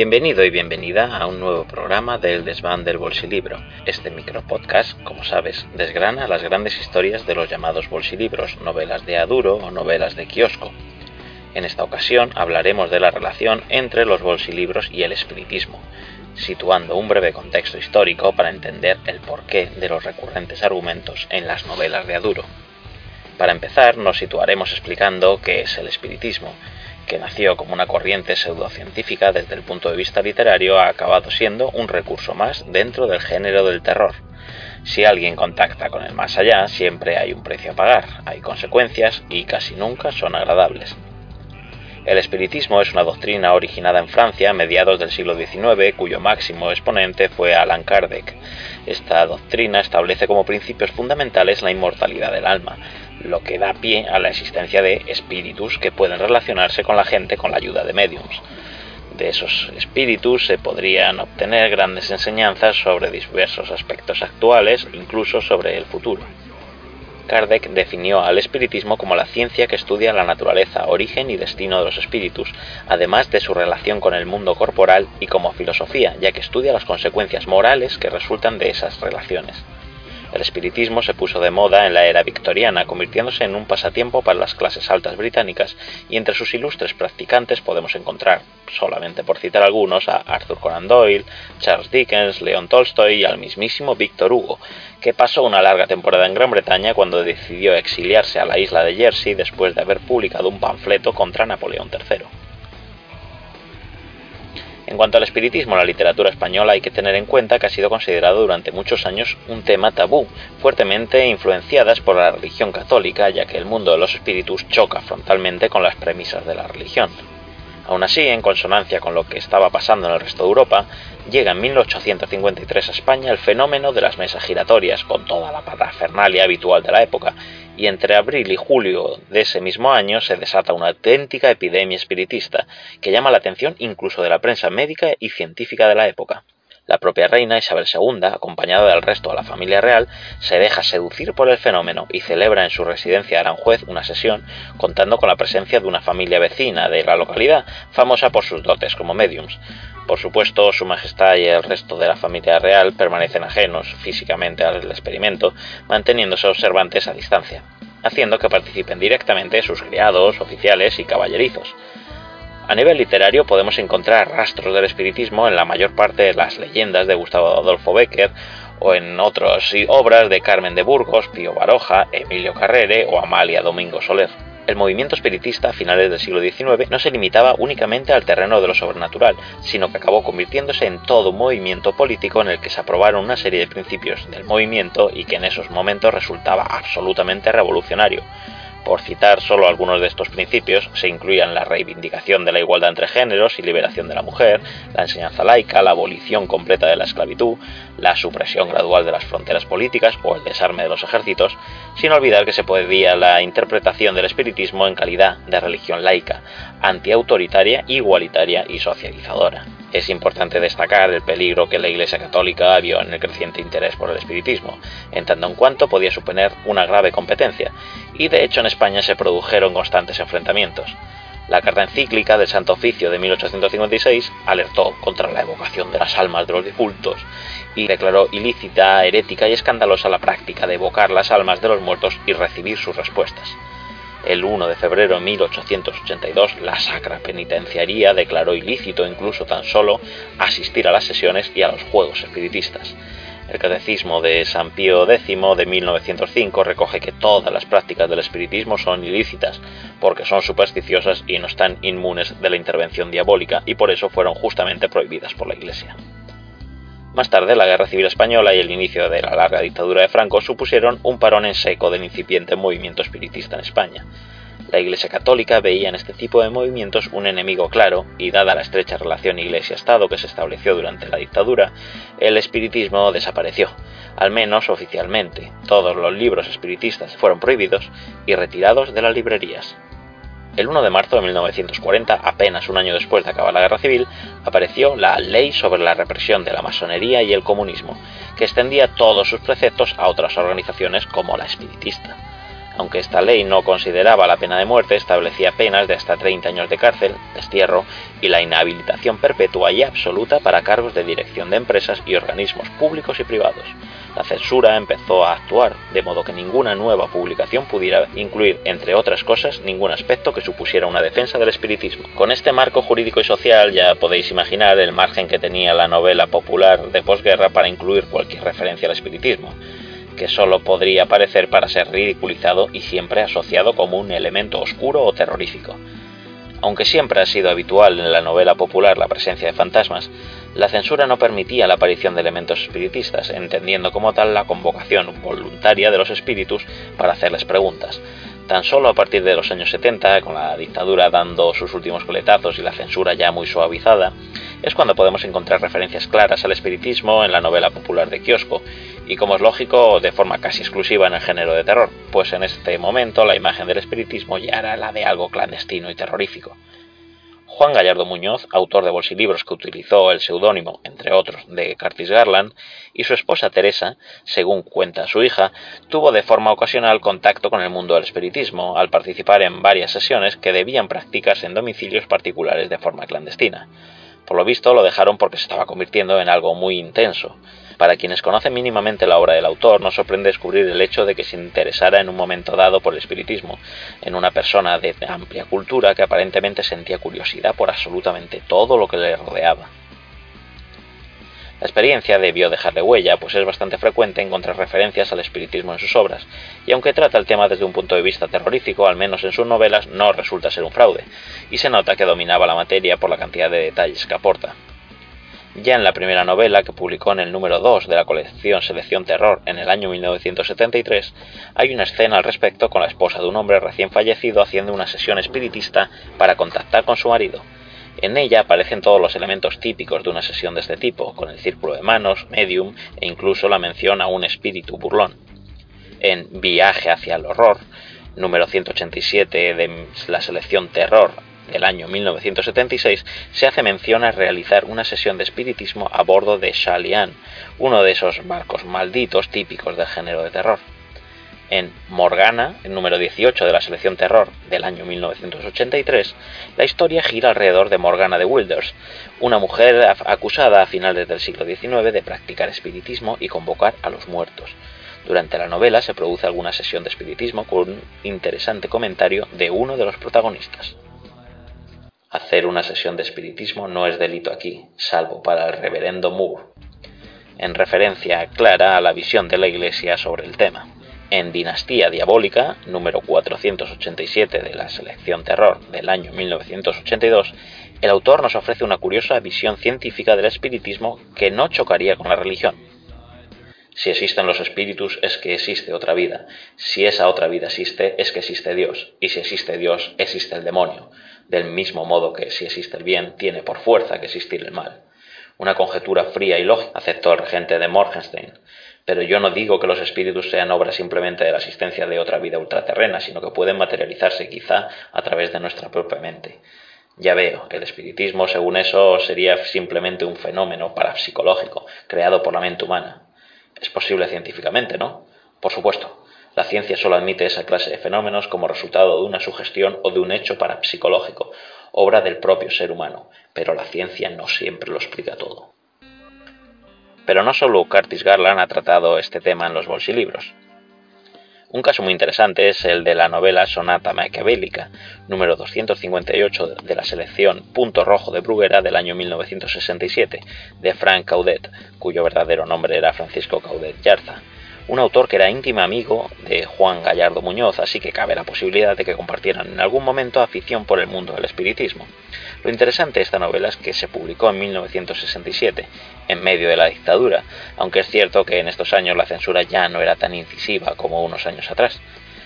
Bienvenido y bienvenida a un nuevo programa del Desván del Bolsilibro. Este micropodcast, como sabes, desgrana las grandes historias de los llamados bolsilibros, novelas de aduro o novelas de kiosco. En esta ocasión hablaremos de la relación entre los bolsilibros y el espiritismo, situando un breve contexto histórico para entender el porqué de los recurrentes argumentos en las novelas de aduro. Para empezar, nos situaremos explicando qué es el espiritismo, que nació como una corriente pseudocientífica desde el punto de vista literario, ha acabado siendo un recurso más dentro del género del terror. Si alguien contacta con el más allá, siempre hay un precio a pagar, hay consecuencias y casi nunca son agradables. El espiritismo es una doctrina originada en Francia a mediados del siglo XIX, cuyo máximo exponente fue Allan Kardec. Esta doctrina establece como principios fundamentales la inmortalidad del alma, lo que da pie a la existencia de espíritus que pueden relacionarse con la gente con la ayuda de mediums. De esos espíritus se podrían obtener grandes enseñanzas sobre diversos aspectos actuales, incluso sobre el futuro. Kardec definió al espiritismo como la ciencia que estudia la naturaleza, origen y destino de los espíritus, además de su relación con el mundo corporal y como filosofía, ya que estudia las consecuencias morales que resultan de esas relaciones. El espiritismo se puso de moda en la era victoriana, convirtiéndose en un pasatiempo para las clases altas británicas, y entre sus ilustres practicantes podemos encontrar, solamente por citar algunos, a Arthur Conan Doyle, Charles Dickens, Leon Tolstoy y al mismísimo Víctor Hugo, que pasó una larga temporada en Gran Bretaña cuando decidió exiliarse a la isla de Jersey después de haber publicado un panfleto contra Napoleón III. En cuanto al espiritismo la literatura española hay que tener en cuenta que ha sido considerado durante muchos años un tema tabú, fuertemente influenciadas por la religión católica, ya que el mundo de los espíritus choca frontalmente con las premisas de la religión. Aún así, en consonancia con lo que estaba pasando en el resto de Europa, llega en 1853 a España el fenómeno de las mesas giratorias, con toda la parafernalia habitual de la época, y entre abril y julio de ese mismo año se desata una auténtica epidemia espiritista que llama la atención incluso de la prensa médica y científica de la época. La propia reina Isabel II, acompañada del resto de la familia real, se deja seducir por el fenómeno y celebra en su residencia de Aranjuez una sesión contando con la presencia de una familia vecina de la localidad, famosa por sus dotes como mediums. Por supuesto, Su Majestad y el resto de la familia real permanecen ajenos físicamente al experimento, manteniéndose observantes a distancia, haciendo que participen directamente sus criados, oficiales y caballerizos. A nivel literario podemos encontrar rastros del espiritismo en la mayor parte de las leyendas de Gustavo Adolfo Becker o en otras obras de Carmen de Burgos, Pío Baroja, Emilio Carrere o Amalia Domingo Soler el movimiento espiritista a finales del siglo XIX no se limitaba únicamente al terreno de lo sobrenatural, sino que acabó convirtiéndose en todo un movimiento político en el que se aprobaron una serie de principios del movimiento y que en esos momentos resultaba absolutamente revolucionario. Por citar solo algunos de estos principios, se incluían la reivindicación de la igualdad entre géneros y liberación de la mujer, la enseñanza laica, la abolición completa de la esclavitud, la supresión gradual de las fronteras políticas o el desarme de los ejércitos, sin olvidar que se podía la interpretación del espiritismo en calidad de religión laica, antiautoritaria, igualitaria y socializadora. Es importante destacar el peligro que la Iglesia Católica vio en el creciente interés por el espiritismo, en tanto en cuanto podía suponer una grave competencia, y de hecho en España se produjeron constantes enfrentamientos. La carta encíclica del Santo Oficio de 1856 alertó contra la evocación de las almas de los difuntos y declaró ilícita, herética y escandalosa la práctica de evocar las almas de los muertos y recibir sus respuestas. El 1 de febrero de 1882, la Sacra Penitenciaría declaró ilícito incluso tan solo asistir a las sesiones y a los juegos espiritistas. El Catecismo de San Pío X de 1905 recoge que todas las prácticas del espiritismo son ilícitas, porque son supersticiosas y no están inmunes de la intervención diabólica, y por eso fueron justamente prohibidas por la Iglesia. Más tarde, la Guerra Civil Española y el inicio de la larga dictadura de Franco supusieron un parón en seco del incipiente movimiento espiritista en España. La Iglesia Católica veía en este tipo de movimientos un enemigo claro y dada la estrecha relación Iglesia-Estado que se estableció durante la dictadura, el espiritismo desapareció, al menos oficialmente. Todos los libros espiritistas fueron prohibidos y retirados de las librerías. El 1 de marzo de 1940, apenas un año después de acabar la guerra civil, apareció la Ley sobre la represión de la masonería y el comunismo, que extendía todos sus preceptos a otras organizaciones como la espiritista. Aunque esta ley no consideraba la pena de muerte, establecía penas de hasta 30 años de cárcel, destierro y la inhabilitación perpetua y absoluta para cargos de dirección de empresas y organismos públicos y privados la censura empezó a actuar, de modo que ninguna nueva publicación pudiera incluir, entre otras cosas, ningún aspecto que supusiera una defensa del espiritismo. Con este marco jurídico y social ya podéis imaginar el margen que tenía la novela popular de posguerra para incluir cualquier referencia al espiritismo que solo podría aparecer para ser ridiculizado y siempre asociado como un elemento oscuro o terrorífico. Aunque siempre ha sido habitual en la novela popular la presencia de fantasmas, la censura no permitía la aparición de elementos espiritistas, entendiendo como tal la convocación voluntaria de los espíritus para hacerles preguntas. Tan solo a partir de los años 70, con la dictadura dando sus últimos coletazos y la censura ya muy suavizada, es cuando podemos encontrar referencias claras al espiritismo en la novela popular de kiosco, y como es lógico, de forma casi exclusiva en el género de terror, pues en este momento la imagen del espiritismo ya era la de algo clandestino y terrorífico. Juan Gallardo Muñoz, autor de bolsilibros que utilizó el seudónimo, entre otros, de Curtis Garland, y su esposa Teresa, según cuenta su hija, tuvo de forma ocasional contacto con el mundo del espiritismo al participar en varias sesiones que debían practicarse en domicilios particulares de forma clandestina. Por lo visto lo dejaron porque se estaba convirtiendo en algo muy intenso. Para quienes conocen mínimamente la obra del autor, no sorprende descubrir el hecho de que se interesara en un momento dado por el espiritismo, en una persona de amplia cultura que aparentemente sentía curiosidad por absolutamente todo lo que le rodeaba. La experiencia debió dejarle huella, pues es bastante frecuente encontrar referencias al espiritismo en sus obras, y aunque trata el tema desde un punto de vista terrorífico, al menos en sus novelas no resulta ser un fraude, y se nota que dominaba la materia por la cantidad de detalles que aporta. Ya en la primera novela, que publicó en el número 2 de la colección Selección Terror en el año 1973, hay una escena al respecto con la esposa de un hombre recién fallecido haciendo una sesión espiritista para contactar con su marido. En ella aparecen todos los elementos típicos de una sesión de este tipo, con el círculo de manos, medium e incluso la mención a un espíritu burlón. En Viaje hacia el horror, número 187 de la selección Terror el año 1976, se hace mención a realizar una sesión de espiritismo a bordo de Shalian, uno de esos barcos malditos típicos del género de terror. En Morgana, el número 18 de la selección Terror del año 1983, la historia gira alrededor de Morgana de Wilders, una mujer acusada a finales del siglo XIX de practicar espiritismo y convocar a los muertos. Durante la novela se produce alguna sesión de espiritismo con un interesante comentario de uno de los protagonistas. Hacer una sesión de espiritismo no es delito aquí, salvo para el reverendo Moore, en referencia clara a la visión de la Iglesia sobre el tema. En Dinastía Diabólica, número 487 de la selección Terror del año 1982, el autor nos ofrece una curiosa visión científica del espiritismo que no chocaría con la religión. Si existen los espíritus es que existe otra vida. Si esa otra vida existe es que existe Dios. Y si existe Dios, existe el demonio del mismo modo que si existe el bien, tiene por fuerza que existir el mal. Una conjetura fría y lógica, aceptó el regente de Morgenstein. Pero yo no digo que los espíritus sean obra simplemente de la existencia de otra vida ultraterrena, sino que pueden materializarse quizá a través de nuestra propia mente. Ya veo, el espiritismo, según eso, sería simplemente un fenómeno parapsicológico creado por la mente humana. Es posible científicamente, ¿no? Por supuesto, la ciencia solo admite esa clase de fenómenos como resultado de una sugestión o de un hecho parapsicológico, obra del propio ser humano, pero la ciencia no siempre lo explica todo. Pero no solo Curtis Garland ha tratado este tema en los bolsilibros. Un caso muy interesante es el de la novela Sonata Maquiavélica, número 258 de la selección Punto Rojo de Bruguera del año 1967, de Frank Caudet, cuyo verdadero nombre era Francisco Caudet Yarza un autor que era íntimo amigo de Juan Gallardo Muñoz, así que cabe la posibilidad de que compartieran en algún momento afición por el mundo del espiritismo. Lo interesante de esta novela es que se publicó en 1967, en medio de la dictadura, aunque es cierto que en estos años la censura ya no era tan incisiva como unos años atrás.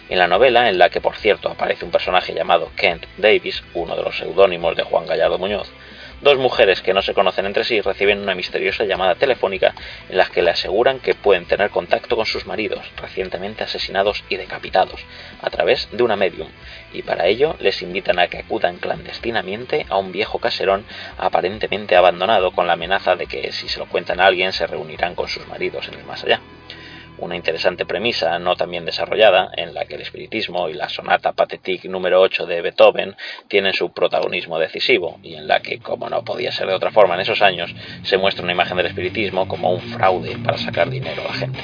En la novela, en la que por cierto aparece un personaje llamado Kent Davis, uno de los seudónimos de Juan Gallardo Muñoz, Dos mujeres que no se conocen entre sí reciben una misteriosa llamada telefónica en la que le aseguran que pueden tener contacto con sus maridos, recientemente asesinados y decapitados, a través de una medium, y para ello les invitan a que acudan clandestinamente a un viejo caserón aparentemente abandonado con la amenaza de que si se lo cuentan a alguien se reunirán con sus maridos en el más allá una interesante premisa no tan bien desarrollada, en la que el espiritismo y la sonata patétique número 8 de Beethoven tienen su protagonismo decisivo, y en la que, como no podía ser de otra forma en esos años, se muestra una imagen del espiritismo como un fraude para sacar dinero a la gente.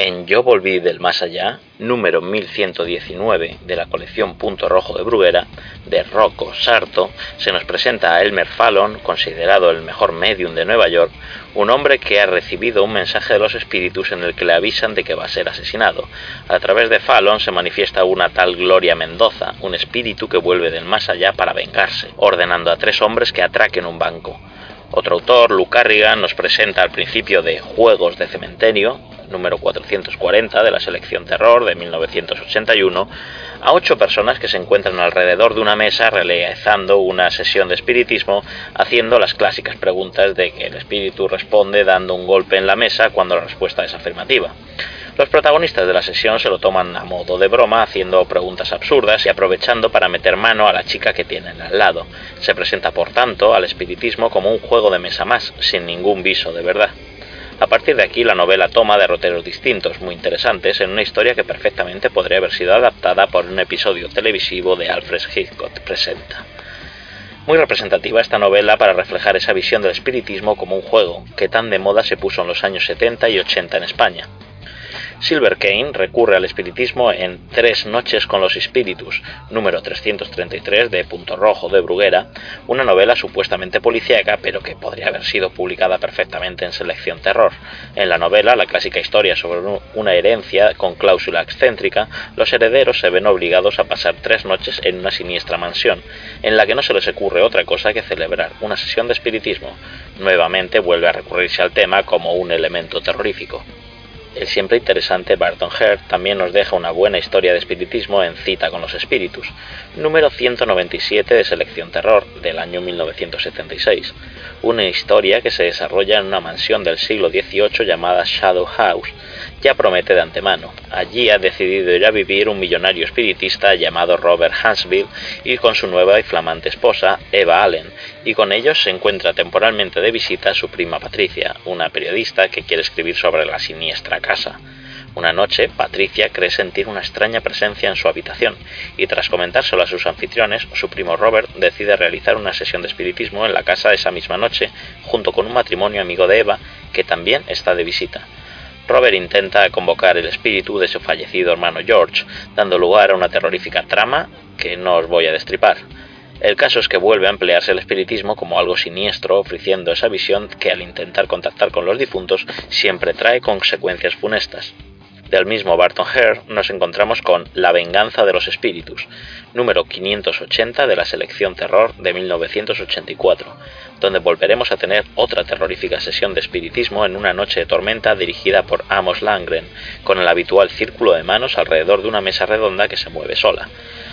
En Yo volví del más allá, número 1119 de la colección Punto Rojo de Bruguera, de Rocco Sarto, se nos presenta a Elmer Fallon, considerado el mejor medium de Nueva York, un hombre que ha recibido un mensaje de los espíritus en el que le avisan de que va a ser asesinado. A través de Fallon se manifiesta una tal Gloria Mendoza, un espíritu que vuelve del más allá para vengarse, ordenando a tres hombres que atraquen un banco. Otro autor, Luke Carrigan, nos presenta al principio de Juegos de Cementerio, número 440 de la selección Terror de 1981, a ocho personas que se encuentran alrededor de una mesa realizando una sesión de espiritismo, haciendo las clásicas preguntas de que el espíritu responde dando un golpe en la mesa cuando la respuesta es afirmativa. Los protagonistas de la sesión se lo toman a modo de broma, haciendo preguntas absurdas y aprovechando para meter mano a la chica que tienen al lado. Se presenta, por tanto, al espiritismo como un juego de mesa más, sin ningún viso de verdad. A partir de aquí la novela toma derroteros distintos, muy interesantes, en una historia que perfectamente podría haber sido adaptada por un episodio televisivo de Alfred Hitchcock Presenta. Muy representativa esta novela para reflejar esa visión del espiritismo como un juego, que tan de moda se puso en los años 70 y 80 en España. Silver Kane recurre al espiritismo en Tres noches con los espíritus, número 333 de Punto Rojo de Bruguera, una novela supuestamente policíaca, pero que podría haber sido publicada perfectamente en Selección Terror. En la novela, la clásica historia sobre una herencia con cláusula excéntrica, los herederos se ven obligados a pasar tres noches en una siniestra mansión, en la que no se les ocurre otra cosa que celebrar una sesión de espiritismo. Nuevamente vuelve a recurrirse al tema como un elemento terrorífico. El siempre interesante Barton Hare también nos deja una buena historia de espiritismo en Cita con los Espíritus, número 197 de Selección Terror del año 1976, una historia que se desarrolla en una mansión del siglo XVIII llamada Shadow House, ya promete de antemano. Allí ha decidido ir a vivir un millonario espiritista llamado Robert Hansville y con su nueva y flamante esposa, Eva Allen, y con ellos se encuentra temporalmente de visita su prima Patricia, una periodista que quiere escribir sobre la siniestra casa. Una noche, Patricia cree sentir una extraña presencia en su habitación y tras comentárselo a sus anfitriones, su primo Robert decide realizar una sesión de espiritismo en la casa esa misma noche, junto con un matrimonio amigo de Eva que también está de visita. Robert intenta convocar el espíritu de su fallecido hermano George, dando lugar a una terrorífica trama que no os voy a destripar. El caso es que vuelve a emplearse el espiritismo como algo siniestro, ofreciendo esa visión que al intentar contactar con los difuntos siempre trae consecuencias funestas. Del mismo Barton Hare nos encontramos con La venganza de los espíritus, número 580 de la selección Terror de 1984, donde volveremos a tener otra terrorífica sesión de espiritismo en una noche de tormenta dirigida por Amos Langren, con el habitual círculo de manos alrededor de una mesa redonda que se mueve sola.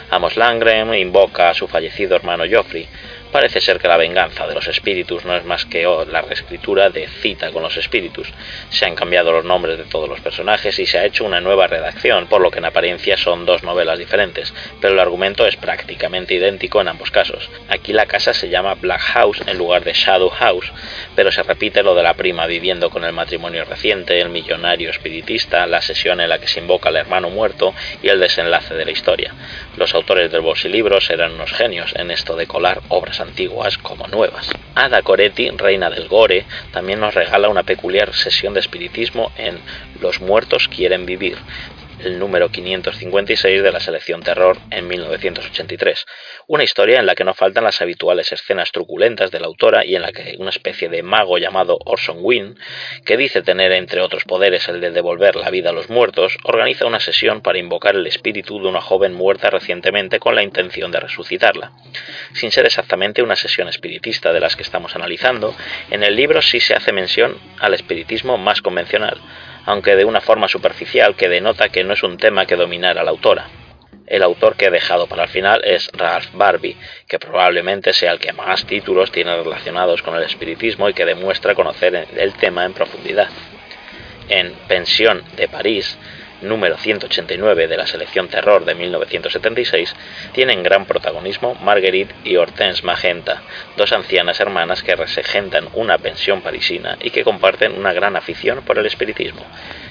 Amos Langren invoca a su fallecido hermano Geoffrey, Parece ser que la venganza de los espíritus no es más que la reescritura de Cita con los espíritus. Se han cambiado los nombres de todos los personajes y se ha hecho una nueva redacción, por lo que en apariencia son dos novelas diferentes, pero el argumento es prácticamente idéntico en ambos casos. Aquí la casa se llama Black House en lugar de Shadow House, pero se repite lo de la prima viviendo con el matrimonio reciente, el millonario espiritista, la sesión en la que se invoca al hermano muerto y el desenlace de la historia. Los autores del bolsilibros eran unos genios en esto de colar obras antiguas como nuevas. Ada Coretti, reina del gore, también nos regala una peculiar sesión de espiritismo en Los muertos quieren vivir, el número 556 de la selección Terror en 1983. Una historia en la que no faltan las habituales escenas truculentas de la autora y en la que una especie de mago llamado Orson Wynn, que dice tener entre otros poderes el de devolver la vida a los muertos, organiza una sesión para invocar el espíritu de una joven muerta recientemente con la intención de resucitarla. Sin ser exactamente una sesión espiritista de las que estamos analizando, en el libro sí se hace mención al espiritismo más convencional, aunque de una forma superficial que denota que no es un tema que dominara la autora. El autor que he dejado para el final es Ralph Barbie, que probablemente sea el que más títulos tiene relacionados con el espiritismo y que demuestra conocer el tema en profundidad. En Pensión de París, número 189 de la selección Terror de 1976, tienen gran protagonismo Marguerite y Hortense Magenta, dos ancianas hermanas que regentan una pensión parisina y que comparten una gran afición por el espiritismo,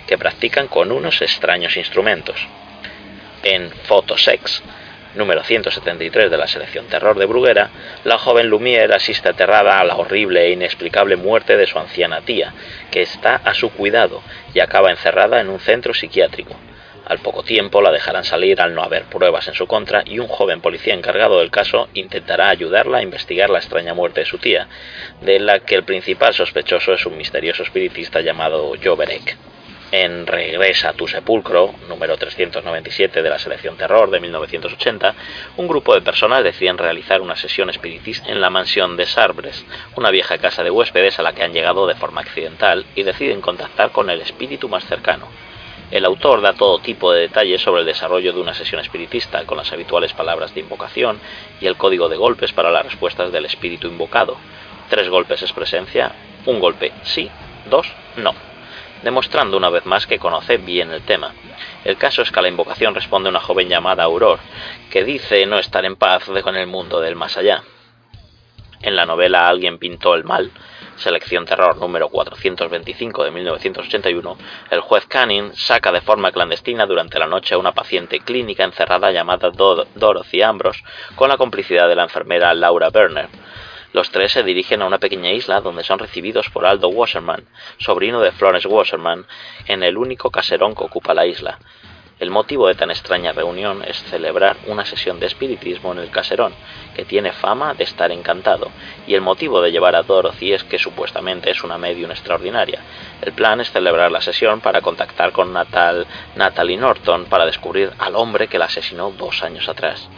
que practican con unos extraños instrumentos. En Photosex, número 173 de la selección Terror de Bruguera, la joven Lumière asiste aterrada a la horrible e inexplicable muerte de su anciana tía, que está a su cuidado y acaba encerrada en un centro psiquiátrico. Al poco tiempo la dejarán salir al no haber pruebas en su contra y un joven policía encargado del caso intentará ayudarla a investigar la extraña muerte de su tía, de la que el principal sospechoso es un misterioso espiritista llamado Joverek en Regresa a tu sepulcro, número 397 de la selección Terror de 1980, un grupo de personas deciden realizar una sesión espiritista en la mansión de Sarbres, una vieja casa de huéspedes a la que han llegado de forma accidental y deciden contactar con el espíritu más cercano. El autor da todo tipo de detalles sobre el desarrollo de una sesión espiritista, con las habituales palabras de invocación y el código de golpes para las respuestas del espíritu invocado. Tres golpes es presencia, un golpe sí, dos no demostrando una vez más que conoce bien el tema. El caso es que a la invocación responde una joven llamada Auror, que dice no estar en paz con el mundo del más allá. En la novela Alguien pintó el mal, selección terror número 425 de 1981, el juez Canning saca de forma clandestina durante la noche a una paciente clínica encerrada llamada Dorothy Ambrose con la complicidad de la enfermera Laura Berner, los tres se dirigen a una pequeña isla donde son recibidos por Aldo Wasserman, sobrino de Florence Wasserman, en el único caserón que ocupa la isla. El motivo de tan extraña reunión es celebrar una sesión de espiritismo en el caserón, que tiene fama de estar encantado, y el motivo de llevar a Dorothy es que supuestamente es una medium extraordinaria. El plan es celebrar la sesión para contactar con Natal, Natalie Norton para descubrir al hombre que la asesinó dos años atrás.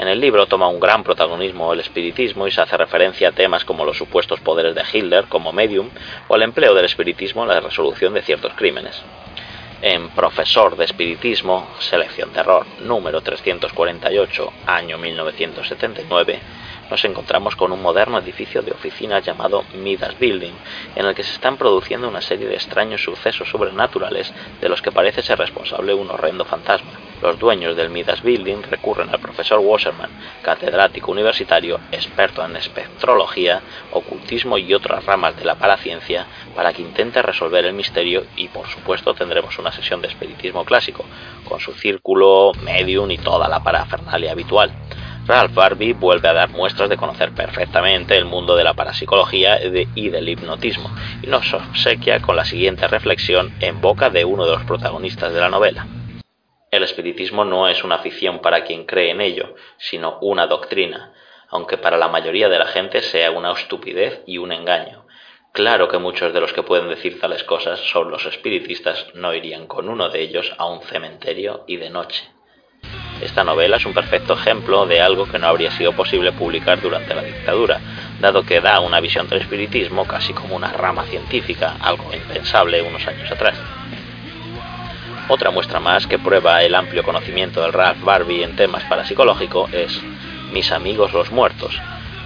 En el libro toma un gran protagonismo el espiritismo y se hace referencia a temas como los supuestos poderes de Hitler como medium o el empleo del espiritismo en la resolución de ciertos crímenes. En Profesor de Espiritismo, Selección Terror, número 348, año 1979, nos encontramos con un moderno edificio de oficinas llamado Midas Building, en el que se están produciendo una serie de extraños sucesos sobrenaturales de los que parece ser responsable un horrendo fantasma. Los dueños del Midas Building recurren al profesor Wasserman, catedrático universitario, experto en espectrología, ocultismo y otras ramas de la paraciencia, para que intente resolver el misterio y por supuesto tendremos una sesión de espiritismo clásico, con su círculo, medium y toda la parafernalia habitual. Ralph Barbie vuelve a dar muestras de conocer perfectamente el mundo de la parapsicología y del hipnotismo, y nos obsequia con la siguiente reflexión en boca de uno de los protagonistas de la novela. El espiritismo no es una ficción para quien cree en ello, sino una doctrina, aunque para la mayoría de la gente sea una estupidez y un engaño. Claro que muchos de los que pueden decir tales cosas sobre los espiritistas no irían con uno de ellos a un cementerio y de noche. Esta novela es un perfecto ejemplo de algo que no habría sido posible publicar durante la dictadura, dado que da una visión del espiritismo casi como una rama científica, algo impensable unos años atrás. Otra muestra más que prueba el amplio conocimiento del Ralph Barbie en temas parapsicológicos es Mis amigos los muertos,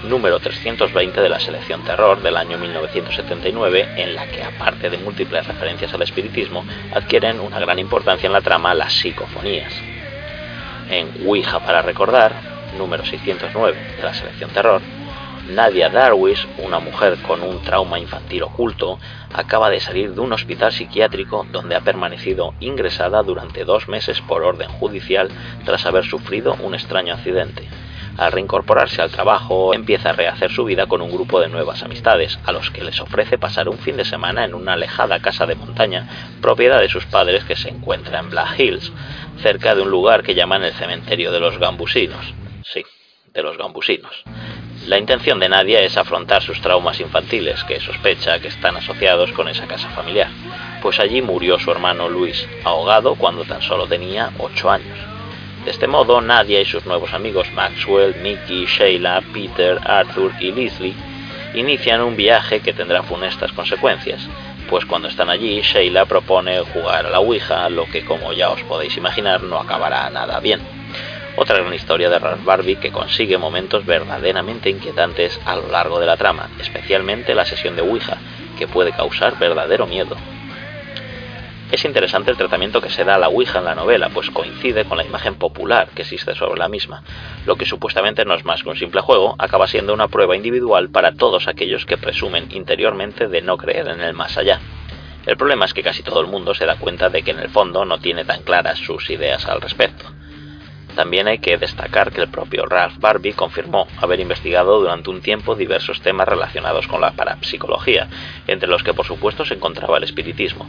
número 320 de la selección Terror del año 1979, en la que, aparte de múltiples referencias al espiritismo, adquieren una gran importancia en la trama las psicofonías. En Ouija para recordar, número 609 de la selección Terror, Nadia Darwish, una mujer con un trauma infantil oculto, acaba de salir de un hospital psiquiátrico donde ha permanecido ingresada durante dos meses por orden judicial tras haber sufrido un extraño accidente. Al reincorporarse al trabajo, empieza a rehacer su vida con un grupo de nuevas amistades, a los que les ofrece pasar un fin de semana en una alejada casa de montaña, propiedad de sus padres que se encuentra en Black Hills, cerca de un lugar que llaman el cementerio de los gambusinos. Sí, de los gambusinos. La intención de Nadia es afrontar sus traumas infantiles, que sospecha que están asociados con esa casa familiar, pues allí murió su hermano Luis, ahogado cuando tan solo tenía 8 años. De este modo, Nadia y sus nuevos amigos Maxwell, Mickey, Sheila, Peter, Arthur y Leslie inician un viaje que tendrá funestas consecuencias, pues cuando están allí, Sheila propone jugar a la Ouija, lo que como ya os podéis imaginar no acabará nada bien. Otra gran historia de Ralph Barbie que consigue momentos verdaderamente inquietantes a lo largo de la trama, especialmente la sesión de Ouija, que puede causar verdadero miedo. Es interesante el tratamiento que se da a la Ouija en la novela, pues coincide con la imagen popular que existe sobre la misma. Lo que supuestamente no es más que un simple juego, acaba siendo una prueba individual para todos aquellos que presumen interiormente de no creer en el más allá. El problema es que casi todo el mundo se da cuenta de que en el fondo no tiene tan claras sus ideas al respecto. También hay que destacar que el propio Ralph Barbie confirmó haber investigado durante un tiempo diversos temas relacionados con la parapsicología, entre los que por supuesto se encontraba el espiritismo.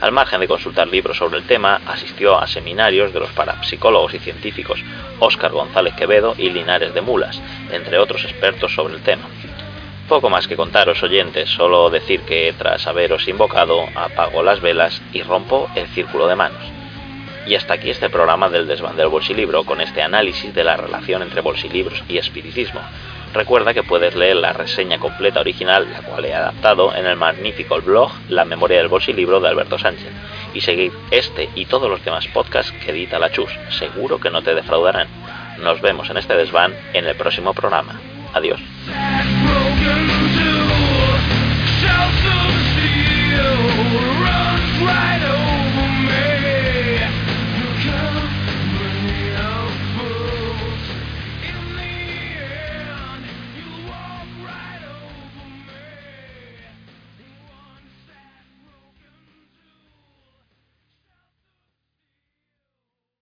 Al margen de consultar libros sobre el tema, asistió a seminarios de los parapsicólogos y científicos Óscar González Quevedo y Linares de Mulas, entre otros expertos sobre el tema. Poco más que contaros, oyentes, solo decir que tras haberos invocado, apago las velas y rompo el círculo de manos. Y hasta aquí este programa del desván del bolsilibro con este análisis de la relación entre bolsilibros y espiritismo. Recuerda que puedes leer la reseña completa original, la cual he adaptado en el magnífico blog La memoria del bolsilibro de Alberto Sánchez. Y seguir este y todos los demás podcasts que edita la Chus. Seguro que no te defraudarán. Nos vemos en este desván en el próximo programa. Adiós.